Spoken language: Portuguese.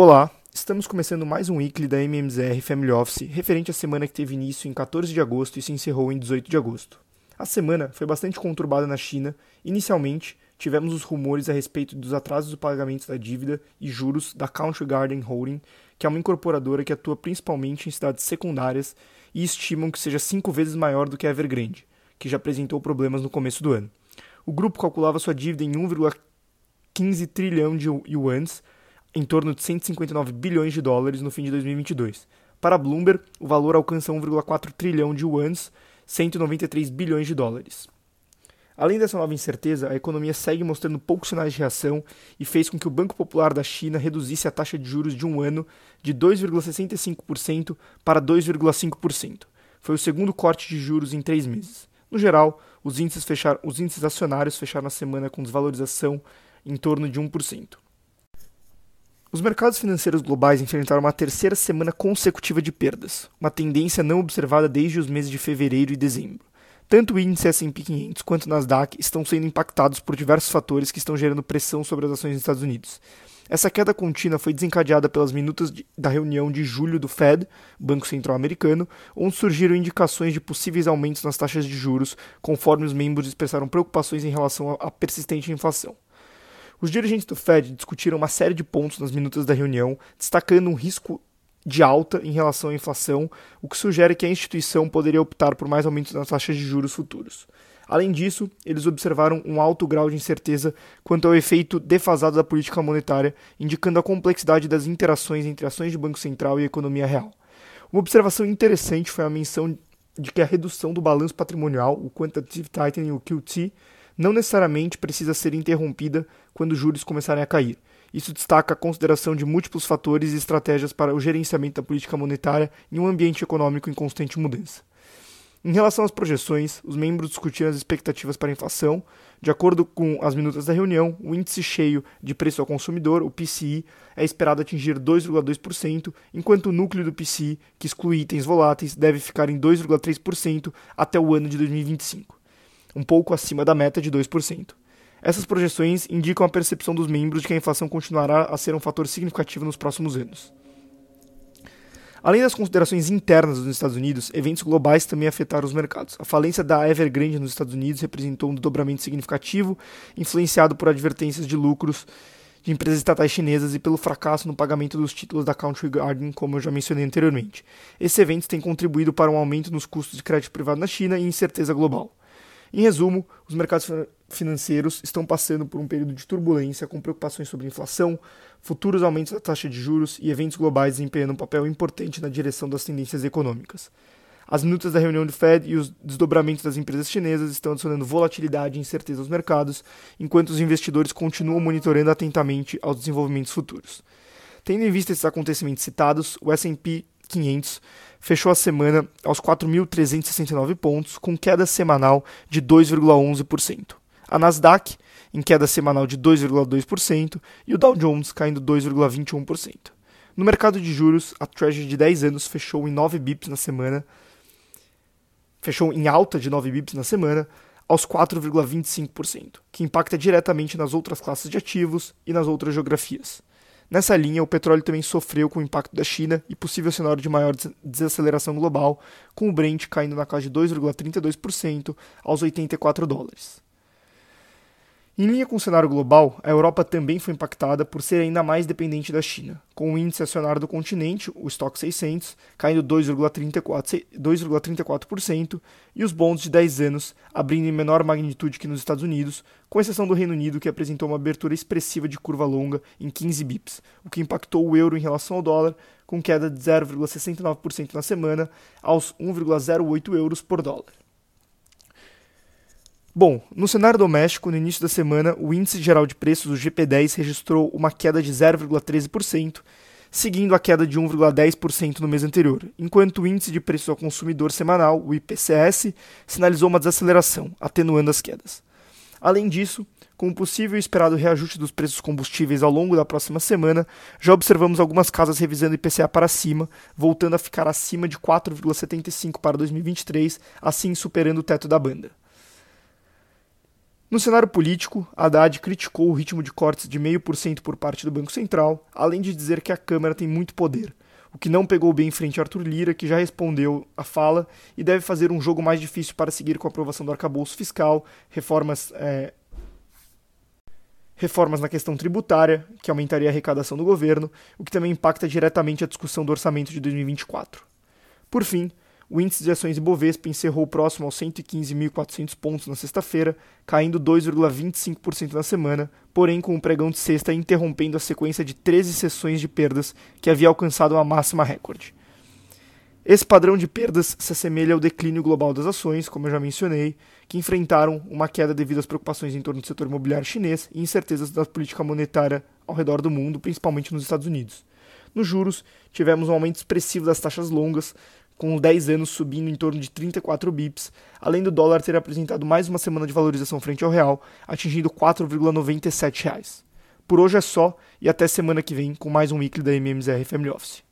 Olá, estamos começando mais um weekly da MMZR Family Office, referente à semana que teve início em 14 de agosto e se encerrou em 18 de agosto. A semana foi bastante conturbada na China. Inicialmente, tivemos os rumores a respeito dos atrasos do pagamento da dívida e juros da Country Garden Holding, que é uma incorporadora que atua principalmente em cidades secundárias e estimam que seja cinco vezes maior do que a Evergrande, que já apresentou problemas no começo do ano. O grupo calculava sua dívida em 1,15 trilhão de yuans, em torno de 159 bilhões de dólares no fim de 2022. Para Bloomberg, o valor alcança 1,4 trilhão de yuans, 193 bilhões de dólares. Além dessa nova incerteza, a economia segue mostrando poucos sinais de reação e fez com que o Banco Popular da China reduzisse a taxa de juros de um ano de 2,65% para 2,5%. Foi o segundo corte de juros em três meses. No geral, os índices, fecharam, os índices acionários fecharam a semana com desvalorização em torno de 1%. Os mercados financeiros globais enfrentaram uma terceira semana consecutiva de perdas, uma tendência não observada desde os meses de fevereiro e dezembro. Tanto o índice S&P 500 quanto o Nasdaq estão sendo impactados por diversos fatores que estão gerando pressão sobre as ações dos Estados Unidos. Essa queda contínua foi desencadeada pelas minutas de, da reunião de julho do Fed, Banco Central Americano, onde surgiram indicações de possíveis aumentos nas taxas de juros, conforme os membros expressaram preocupações em relação à persistente inflação. Os dirigentes do Fed discutiram uma série de pontos nas minutas da reunião, destacando um risco de alta em relação à inflação, o que sugere que a instituição poderia optar por mais aumentos nas taxas de juros futuros. Além disso, eles observaram um alto grau de incerteza quanto ao efeito defasado da política monetária, indicando a complexidade das interações entre ações de Banco Central e economia real. Uma observação interessante foi a menção de que a redução do balanço patrimonial, o Quantitative Tightening, o QT, não necessariamente precisa ser interrompida quando os juros começarem a cair. Isso destaca a consideração de múltiplos fatores e estratégias para o gerenciamento da política monetária em um ambiente econômico em constante mudança. Em relação às projeções, os membros discutiram as expectativas para a inflação. De acordo com as minutas da reunião, o índice cheio de preço ao consumidor, o PCI, é esperado atingir 2,2%, enquanto o núcleo do PCI, que exclui itens voláteis, deve ficar em 2,3% até o ano de 2025 um pouco acima da meta de 2%. Essas projeções indicam a percepção dos membros de que a inflação continuará a ser um fator significativo nos próximos anos. Além das considerações internas dos Estados Unidos, eventos globais também afetaram os mercados. A falência da Evergrande nos Estados Unidos representou um dobramento significativo, influenciado por advertências de lucros de empresas estatais chinesas e pelo fracasso no pagamento dos títulos da Country Garden, como eu já mencionei anteriormente. Esses eventos têm contribuído para um aumento nos custos de crédito privado na China e incerteza global. Em resumo, os mercados financeiros estão passando por um período de turbulência com preocupações sobre inflação, futuros aumentos da taxa de juros e eventos globais desempenhando um papel importante na direção das tendências econômicas. As minutas da reunião do Fed e os desdobramentos das empresas chinesas estão adicionando volatilidade e incerteza aos mercados, enquanto os investidores continuam monitorando atentamente aos desenvolvimentos futuros. Tendo em vista esses acontecimentos citados, o S&P 500 fechou a semana aos 4.369 pontos, com queda semanal de 2,11%. A Nasdaq, em queda semanal de 2,2%, e o Dow Jones caindo 2,21%. No mercado de juros, a Treasury de 10 anos fechou em 9 bips na semana, fechou em alta de 9 bips na semana, aos 4,25%, que impacta diretamente nas outras classes de ativos e nas outras geografias. Nessa linha, o petróleo também sofreu com o impacto da China e possível cenário de maior desaceleração global, com o Brent caindo na casa de 2,32% aos 84 dólares. Em linha com o cenário global, a Europa também foi impactada por ser ainda mais dependente da China, com o índice acionário do continente, o Stock 600, caindo 2,34% e os bonds de 10 anos abrindo em menor magnitude que nos Estados Unidos, com exceção do Reino Unido, que apresentou uma abertura expressiva de curva longa em 15 bips, o que impactou o euro em relação ao dólar, com queda de 0,69% na semana aos 1,08 euros por dólar. Bom, no cenário doméstico, no início da semana, o índice geral de preços, o GP10, registrou uma queda de 0,13%, seguindo a queda de 1,10% no mês anterior, enquanto o índice de preços ao consumidor semanal, o IPCS, sinalizou uma desaceleração, atenuando as quedas. Além disso, com o possível e esperado reajuste dos preços combustíveis ao longo da próxima semana, já observamos algumas casas revisando IPCA para cima, voltando a ficar acima de 4,75 para 2023, assim superando o teto da banda. No cenário político, Haddad criticou o ritmo de cortes de 0,5% por parte do Banco Central, além de dizer que a Câmara tem muito poder, o que não pegou bem em frente a Arthur Lira, que já respondeu a fala e deve fazer um jogo mais difícil para seguir com a aprovação do arcabouço fiscal, reformas, é, reformas na questão tributária, que aumentaria a arrecadação do governo, o que também impacta diretamente a discussão do orçamento de 2024. Por fim, o índice de ações Ibovespa encerrou próximo aos 115.400 pontos na sexta-feira, caindo 2,25% na semana, porém com o pregão de sexta interrompendo a sequência de 13 sessões de perdas que havia alcançado uma máxima recorde. Esse padrão de perdas se assemelha ao declínio global das ações, como eu já mencionei, que enfrentaram uma queda devido às preocupações em torno do setor imobiliário chinês e incertezas da política monetária ao redor do mundo, principalmente nos Estados Unidos. Nos juros, tivemos um aumento expressivo das taxas longas, com 10 anos subindo em torno de 34 bips, além do dólar ter apresentado mais uma semana de valorização frente ao real, atingindo 4,97 reais. Por hoje é só e até semana que vem com mais um weekly da MMZR Family Office.